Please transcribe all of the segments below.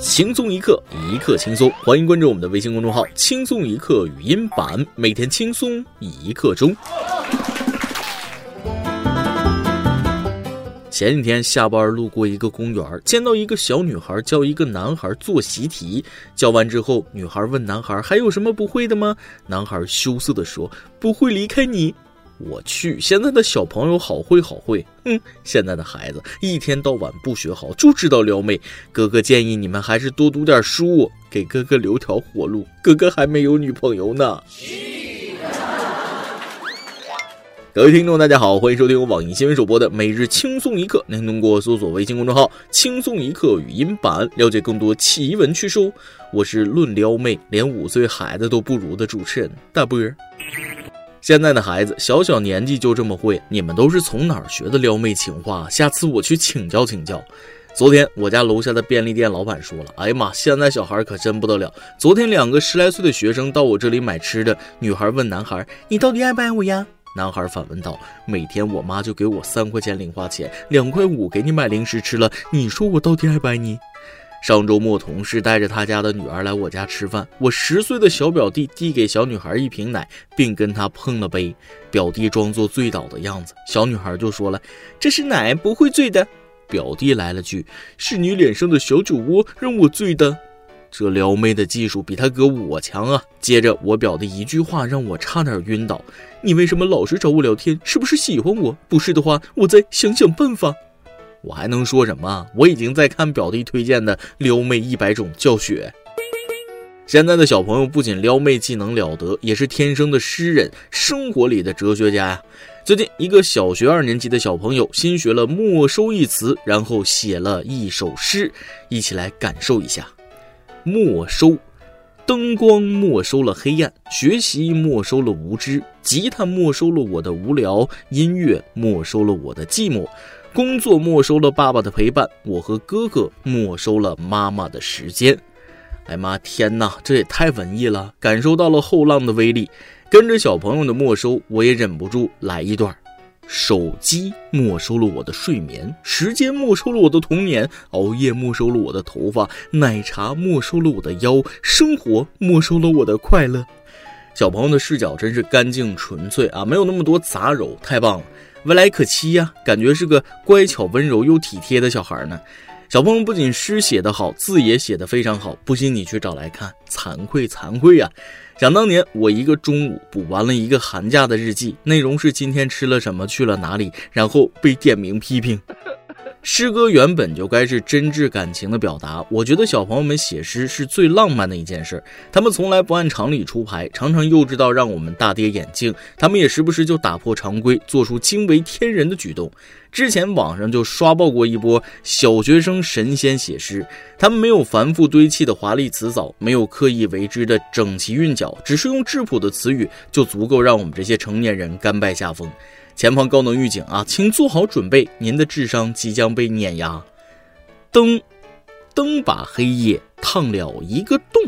轻松一刻，一刻轻松。欢迎关注我们的微信公众号“轻松一刻语音版”，每天轻松一刻钟。前几天下班路过一个公园，见到一个小女孩教一个男孩做习题。教完之后，女孩问男孩：“还有什么不会的吗？”男孩羞涩地说：“不会离开你。”我去，现在的小朋友好会好会，哼！现在的孩子一天到晚不学好，就知道撩妹。哥哥建议你们还是多读点书，给哥哥留条活路。哥哥还没有女朋友呢。各位听众，大家好，欢迎收听由网易新闻首播的每日轻松一刻。您通过搜索微信公众号“轻松一刻”语音版了解更多奇闻趣事。我是论撩妹连五岁孩子都不如的主持人大波。现在的孩子小小年纪就这么会，你们都是从哪儿学的撩妹情话？下次我去请教请教。昨天我家楼下的便利店老板说了：“哎呀妈，现在小孩可真不得了。昨天两个十来岁的学生到我这里买吃的，女孩问男孩：‘你到底爱不爱我呀？’男孩反问道：‘每天我妈就给我三块钱零花钱，两块五给你买零食吃了，你说我到底爱不爱你？’”上周末，同事带着他家的女儿来我家吃饭。我十岁的小表弟递给小女孩一瓶奶，并跟她碰了杯。表弟装作醉倒的样子，小女孩就说了：“这是奶，不会醉的。”表弟来了句：“是你脸上的小酒窝让我醉的。”这撩妹的技术比他哥我强啊！接着，我表弟一句话让我差点晕倒：“你为什么老是找我聊天？是不是喜欢我？不是的话，我再想想办法。”我还能说什么？我已经在看表弟推荐的撩妹一百种教学。现在的小朋友不仅撩妹技能了得，也是天生的诗人，生活里的哲学家呀。最近，一个小学二年级的小朋友新学了“没收”一词，然后写了一首诗，一起来感受一下。没收，灯光没收了黑暗，学习没收了无知，吉他没收了我的无聊，音乐没收了我的寂寞。工作没收了爸爸的陪伴，我和哥哥没收了妈妈的时间。哎妈，天哪，这也太文艺了！感受到了后浪的威力，跟着小朋友的没收，我也忍不住来一段。手机没收了我的睡眠，时间没收了我的童年，熬夜没收了我的头发，奶茶没收了我的腰，生活没收了我的快乐。小朋友的视角真是干净纯粹啊，没有那么多杂糅，太棒了。未来可期呀，感觉是个乖巧、温柔又体贴的小孩呢。小朋友不仅诗写得好，字也写得非常好，不信你去找来看。惭愧，惭愧呀！想当年，我一个中午补完了一个寒假的日记，内容是今天吃了什么，去了哪里，然后被点名批评。诗歌原本就该是真挚感情的表达，我觉得小朋友们写诗是最浪漫的一件事。他们从来不按常理出牌，常常幼稚到让我们大跌眼镜。他们也时不时就打破常规，做出惊为天人的举动。之前网上就刷爆过一波小学生神仙写诗，他们没有繁复堆砌的华丽词藻，没有刻意为之的整齐韵脚，只是用质朴的词语，就足够让我们这些成年人甘拜下风。前方高能预警啊，请做好准备，您的智商即将被碾压。灯，灯把黑夜烫了一个洞。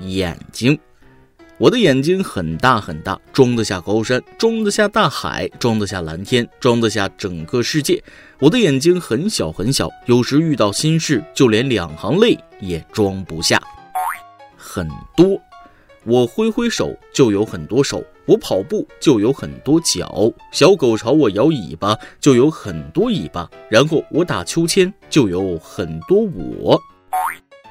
眼睛，我的眼睛很大很大，装得下高山，装得下大海，装得下蓝天，装得下整个世界。我的眼睛很小很小，有时遇到心事，就连两行泪也装不下。很多。我挥挥手，就有很多手；我跑步，就有很多脚；小狗朝我摇尾巴，就有很多尾巴；然后我打秋千，就有很多我。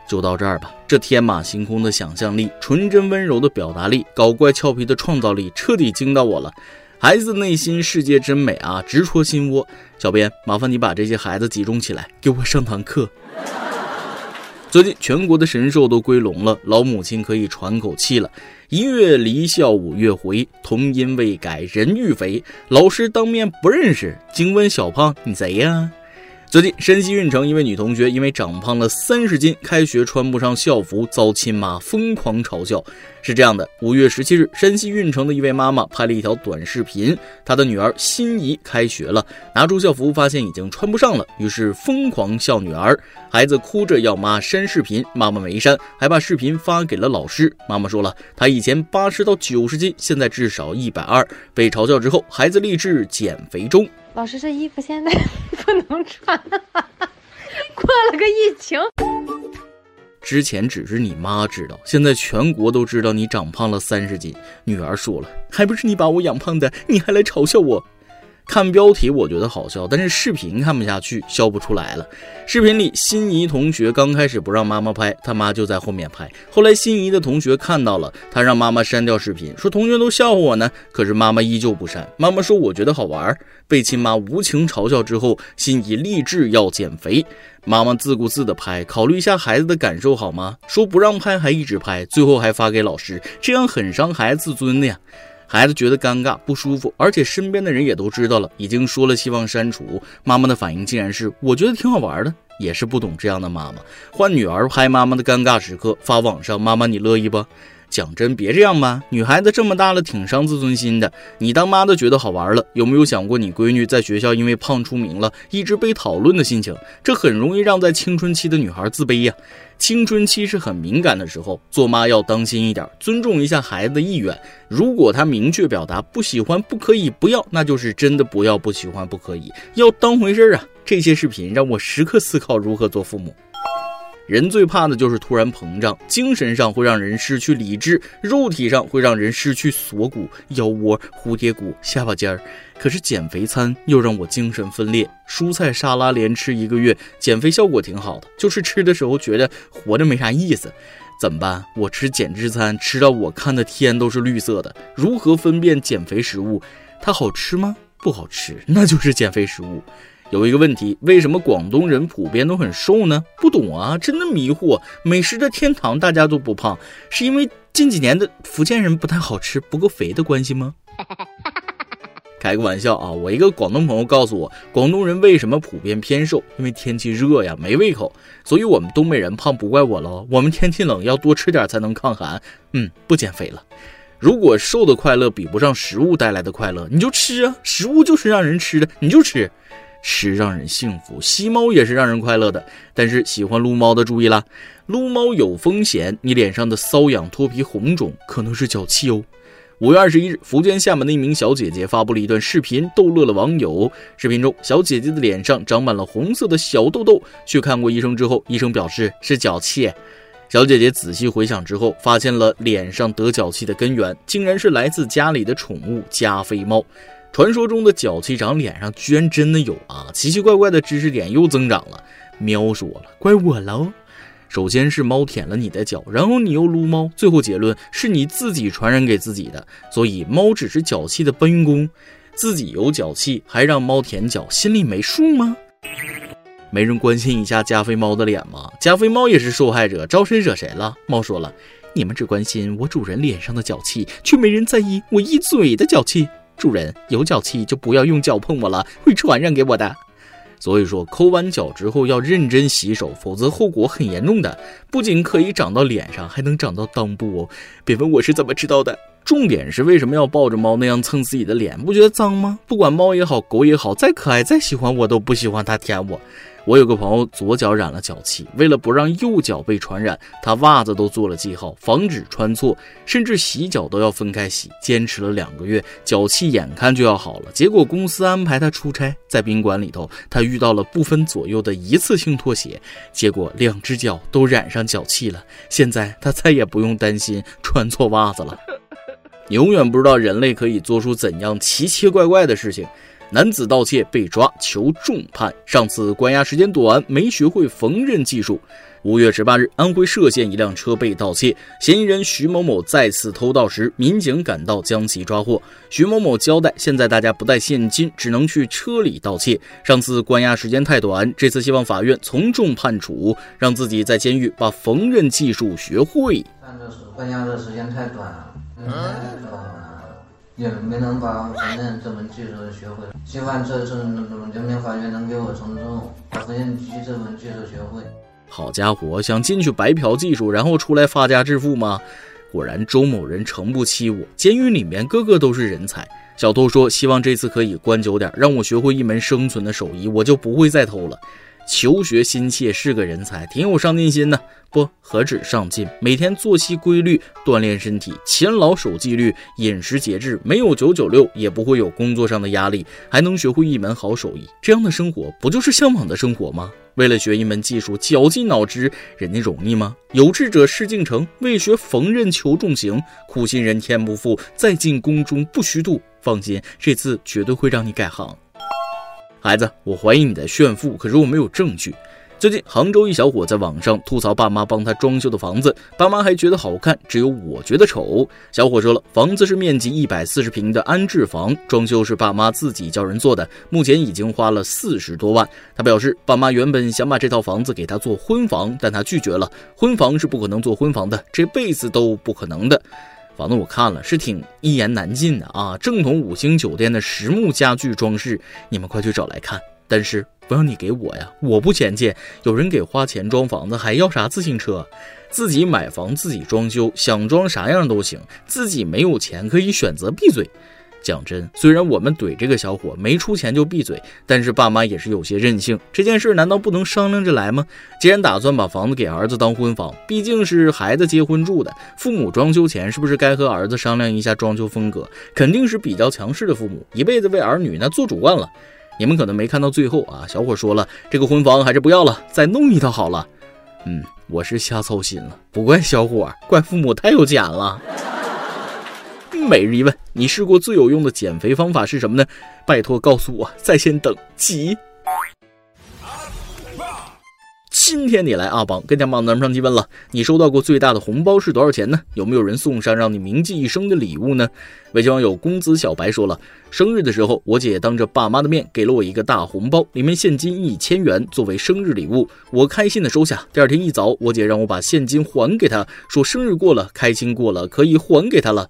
就到这儿吧。这天马行空的想象力，纯真温柔的表达力，搞怪俏皮的创造力，彻底惊到我了。孩子内心世界真美啊，直戳心窝。小编，麻烦你把这些孩子集中起来，给我上堂课。最近全国的神兽都归笼了，老母亲可以喘口气了。一月离校五月回，童音未改人欲肥。老师当面不认识，惊问小胖你谁呀？最近山西运城一位女同学因为长胖了三十斤，开学穿不上校服，遭亲妈疯狂嘲笑。是这样的，五月十七日，山西运城的一位妈妈拍了一条短视频，她的女儿心仪开学了，拿出校服发现已经穿不上了，于是疯狂笑女儿。孩子哭着要妈删视频，妈妈没删，还把视频发给了老师。妈妈说了，她以前八十到九十斤，现在至少一百二。被嘲笑之后，孩子立志减肥中。老师，这衣服现在 不能穿了，过了个疫情。之前只是你妈知道，现在全国都知道你长胖了三十斤。女儿说了，还不是你把我养胖的，你还来嘲笑我。看标题我觉得好笑，但是视频看不下去，笑不出来了。视频里，心仪同学刚开始不让妈妈拍，他妈就在后面拍。后来心仪的同学看到了，他让妈妈删掉视频，说同学都笑话我呢。可是妈妈依旧不删。妈妈说我觉得好玩。被亲妈无情嘲笑之后，心仪立志要减肥。妈妈自顾自的拍，考虑一下孩子的感受好吗？说不让拍还一直拍，最后还发给老师，这样很伤孩子自尊的呀。孩子觉得尴尬不舒服，而且身边的人也都知道了，已经说了希望删除。妈妈的反应竟然是我觉得挺好玩的，也是不懂这样的妈妈。换女儿拍妈妈的尴尬时刻发网上，妈妈你乐意不？讲真，别这样吧，女孩子这么大了，挺伤自尊心的。你当妈的觉得好玩了，有没有想过你闺女在学校因为胖出名了，一直被讨论的心情？这很容易让在青春期的女孩自卑呀。青春期是很敏感的时候，做妈要当心一点，尊重一下孩子的意愿。如果她明确表达不喜欢、不可以、不要，那就是真的不要、不喜欢、不可以，要当回事儿啊。这些视频让我时刻思考如何做父母。人最怕的就是突然膨胀，精神上会让人失去理智，肉体上会让人失去锁骨、腰窝、蝴蝶骨、下巴尖儿。可是减肥餐又让我精神分裂，蔬菜沙拉连吃一个月，减肥效果挺好的，就是吃的时候觉得活着没啥意思。怎么办？我吃减脂餐，吃到我看的天都是绿色的。如何分辨减肥食物？它好吃吗？不好吃，那就是减肥食物。有一个问题，为什么广东人普遍都很瘦呢？不懂啊，真的迷惑。美食的天堂，大家都不胖，是因为近几年的福建人不太好吃，不够肥的关系吗？开个玩笑啊！我一个广东朋友告诉我，广东人为什么普遍偏瘦？因为天气热呀，没胃口。所以我们东北人胖不怪我喽，我们天气冷要多吃点才能抗寒。嗯，不减肥了。如果瘦的快乐比不上食物带来的快乐，你就吃啊！食物就是让人吃的，你就吃。是让人幸福，吸猫也是让人快乐的。但是喜欢撸猫的注意啦，撸猫有风险，你脸上的瘙痒、脱皮、红肿可能是脚气哦。五月二十一日，福建厦门的一名小姐姐发布了一段视频，逗乐了网友。视频中，小姐姐的脸上长满了红色的小痘痘，去看过医生之后，医生表示是脚气。小姐姐仔细回想之后，发现了脸上得脚气的根源，竟然是来自家里的宠物加菲猫。传说中的脚气长脸上，居然真的有啊！奇奇怪怪的知识点又增长了。喵说了，怪我喽。首先是猫舔了你的脚，然后你又撸猫，最后结论是你自己传染给自己的。所以猫只是脚气的搬运工，自己有脚气还让猫舔脚，心里没数吗？没人关心一下加菲猫的脸吗？加菲猫也是受害者，招谁惹谁了？猫说了，你们只关心我主人脸上的脚气，却没人在意我一嘴的脚气。主人有脚气就不要用脚碰我了，会传染给我的。所以说，抠完脚之后要认真洗手，否则后果很严重的。不仅可以长到脸上，还能长到裆部哦。别问我是怎么知道的。重点是为什么要抱着猫那样蹭自己的脸？不觉得脏吗？不管猫也好，狗也好，再可爱再喜欢我都不喜欢它舔我。我有个朋友左脚染了脚气，为了不让右脚被传染，他袜子都做了记号，防止穿错，甚至洗脚都要分开洗。坚持了两个月，脚气眼看就要好了。结果公司安排他出差，在宾馆里头，他遇到了不分左右的一次性脱鞋，结果两只脚都染上脚气了。现在他再也不用担心穿错袜子了。你永远不知道人类可以做出怎样奇奇怪怪的事情。男子盗窃被抓，求重判。上次关押时间短，没学会缝纫技术。五月十八日，安徽歙县一辆车被盗窃，嫌疑人徐某某再次偷盗时，民警赶到将其抓获。徐某某交代，现在大家不带现金，只能去车里盗窃。上次关押时间太短，这次希望法院从重判处，让自己在监狱把缝纫技术学会。看着是关押的时间太短了，嗯。也没能把缝纫这门技术学会，希望这次人民法院能给我从重，把缝纫机这门技术学会。好家伙，想进去白嫖技术，然后出来发家致富吗？果然周某人诚不欺我，监狱里面个个都是人才。小偷说，希望这次可以关久点，让我学会一门生存的手艺，我就不会再偷了。求学心切，是个人才，挺有上进心的。不，何止上进，每天作息规律，锻炼身体，勤劳守纪律，饮食节制，没有九九六，也不会有工作上的压力，还能学会一门好手艺。这样的生活，不就是向往的生活吗？为了学一门技术，绞尽脑汁，人家容易吗？有志者事竟成，为学缝纫求重行，苦心人天不负，在进宫中不虚度。放心，这次绝对会让你改行。孩子，我怀疑你在炫富，可是我没有证据。最近，杭州一小伙在网上吐槽爸妈帮他装修的房子，爸妈还觉得好看，只有我觉得丑。小伙说了，房子是面积一百四十平的安置房，装修是爸妈自己叫人做的，目前已经花了四十多万。他表示，爸妈原本想把这套房子给他做婚房，但他拒绝了，婚房是不可能做婚房的，这辈子都不可能的。房子我看了，是挺一言难尽的啊，正统五星酒店的实木家具装饰，你们快去找来看。但是不要你给我呀，我不嫌弃。有人给花钱装房子，还要啥自行车？自己买房自己装修，想装啥样都行。自己没有钱可以选择闭嘴。讲真，虽然我们怼这个小伙没出钱就闭嘴，但是爸妈也是有些任性。这件事难道不能商量着来吗？既然打算把房子给儿子当婚房，毕竟是孩子结婚住的，父母装修前是不是该和儿子商量一下装修风格？肯定是比较强势的父母，一辈子为儿女那做主惯了。你们可能没看到最后啊，小伙说了，这个婚房还是不要了，再弄一套好了。嗯，我是瞎操心了，不怪小伙，怪父母太有钱了。每日一问，你试过最有用的减肥方法是什么呢？拜托告诉我，在线等，急。今天你来阿榜跟家榜咱们上提问了，你收到过最大的红包是多少钱呢？有没有人送上让你铭记一生的礼物呢？微信网友公子小白说了，生日的时候，我姐当着爸妈的面给了我一个大红包，里面现金一千元作为生日礼物，我开心的收下。第二天一早，我姐让我把现金还给她，说生日过了，开心过了，可以还给她了。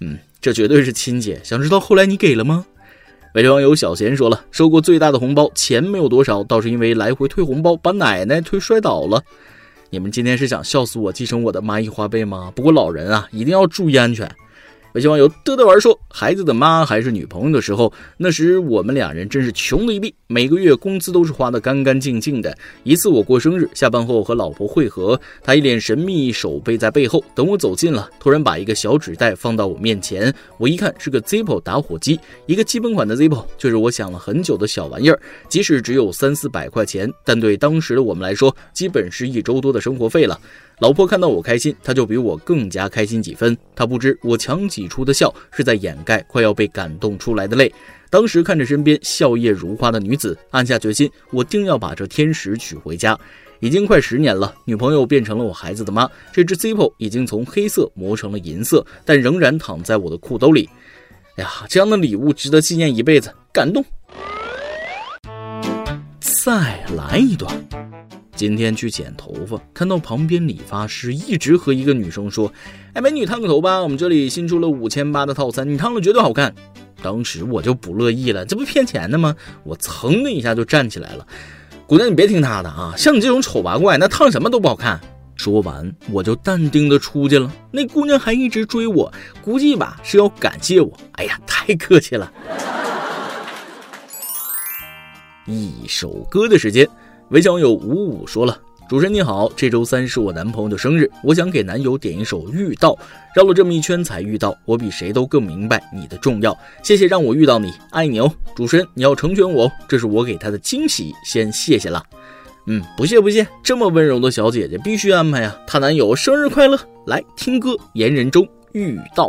嗯，这绝对是亲姐。想知道后来你给了吗？微信网友小贤说了，收过最大的红包，钱没有多少，倒是因为来回退红包，把奶奶推摔倒了。你们今天是想笑死我，继承我的蚂蚁花呗吗？不过老人啊，一定要注意安全。微信网友嘚嘚玩说，孩子的妈还是女朋友的时候，那时我们俩人真是穷的一逼，每个月工资都是花的干干净净的。一次我过生日，下班后和老婆会合，她一脸神秘，手背在背后。等我走近了，突然把一个小纸袋放到我面前，我一看是个 Zippo 打火机，一个基本款的 Zippo，就是我想了很久的小玩意儿。即使只有三四百块钱，但对当时的我们来说，基本是一周多的生活费了。老婆看到我开心，她就比我更加开心几分。她不知我强挤出的笑是在掩盖快要被感动出来的泪。当时看着身边笑靥如花的女子，暗下决心，我定要把这天使娶回家。已经快十年了，女朋友变成了我孩子的妈。这只 Zippo 已经从黑色磨成了银色，但仍然躺在我的裤兜里。哎呀，这样的礼物值得纪念一辈子，感动。再来一段。今天去剪头发，看到旁边理发师一直和一个女生说：“哎，美女烫个头吧，我们这里新出了五千八的套餐，你烫了绝对好看。”当时我就不乐意了，这不骗钱的吗？我噌的一下就站起来了。姑娘，你别听他的啊，像你这种丑八怪，那烫什么都不好看。说完，我就淡定的出去了。那姑娘还一直追我，估计吧是要感谢我。哎呀，太客气了。一首歌的时间。微信网友五五说了：“主持人你好，这周三是我男朋友的生日，我想给男友点一首《遇到》，绕了这么一圈才遇到，我比谁都更明白你的重要。谢谢让我遇到你，爱你哦，主持人你要成全我，这是我给他的惊喜，先谢谢了。嗯，不谢不谢，这么温柔的小姐姐必须安排啊。她男友生日快乐，来听歌，言人中遇到。”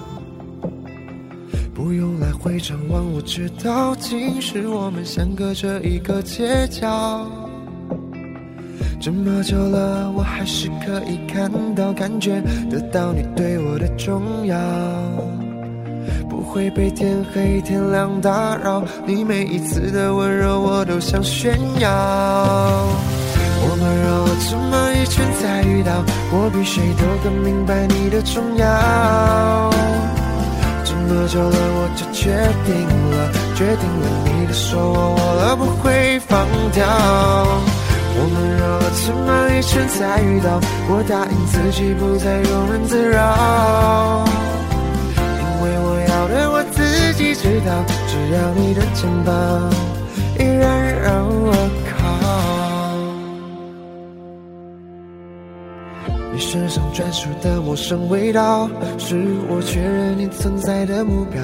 不用来回张望，我知道，今世我们相隔着一个街角。这么久了，我还是可以看到、感觉得到你对我的重要。不会被天黑天亮打扰。你每一次的温柔，我都想炫耀。我们绕了这么一圈才遇到，我比谁都更明白你的重要。这么久了，我就决定了，决定了你的手我握了不会放掉。我们绕了这么一圈才遇到，我答应自己不再庸人自扰，因为我要的我自己知道，只要你的肩膀依然让我身上专属的陌生味道，是我确认你存在的目标。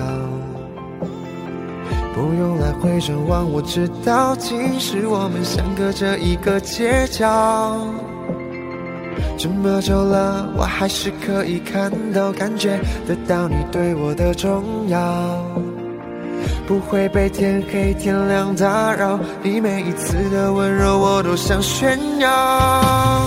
不用来回张望，我知道，即使我们相隔着一个街角，这么久了，我还是可以看到、感觉得到你对我的重要，不会被天黑天亮打扰。你每一次的温柔，我都想炫耀。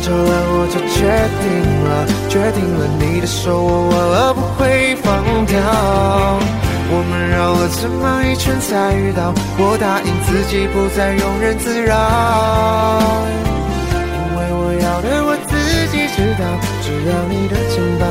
久了，我就决定了，决定了你的手我握了不会放掉。我们绕了这么一圈才遇到，我答应自己不再庸人自扰，因为我要的我自己知道，只要你的肩膀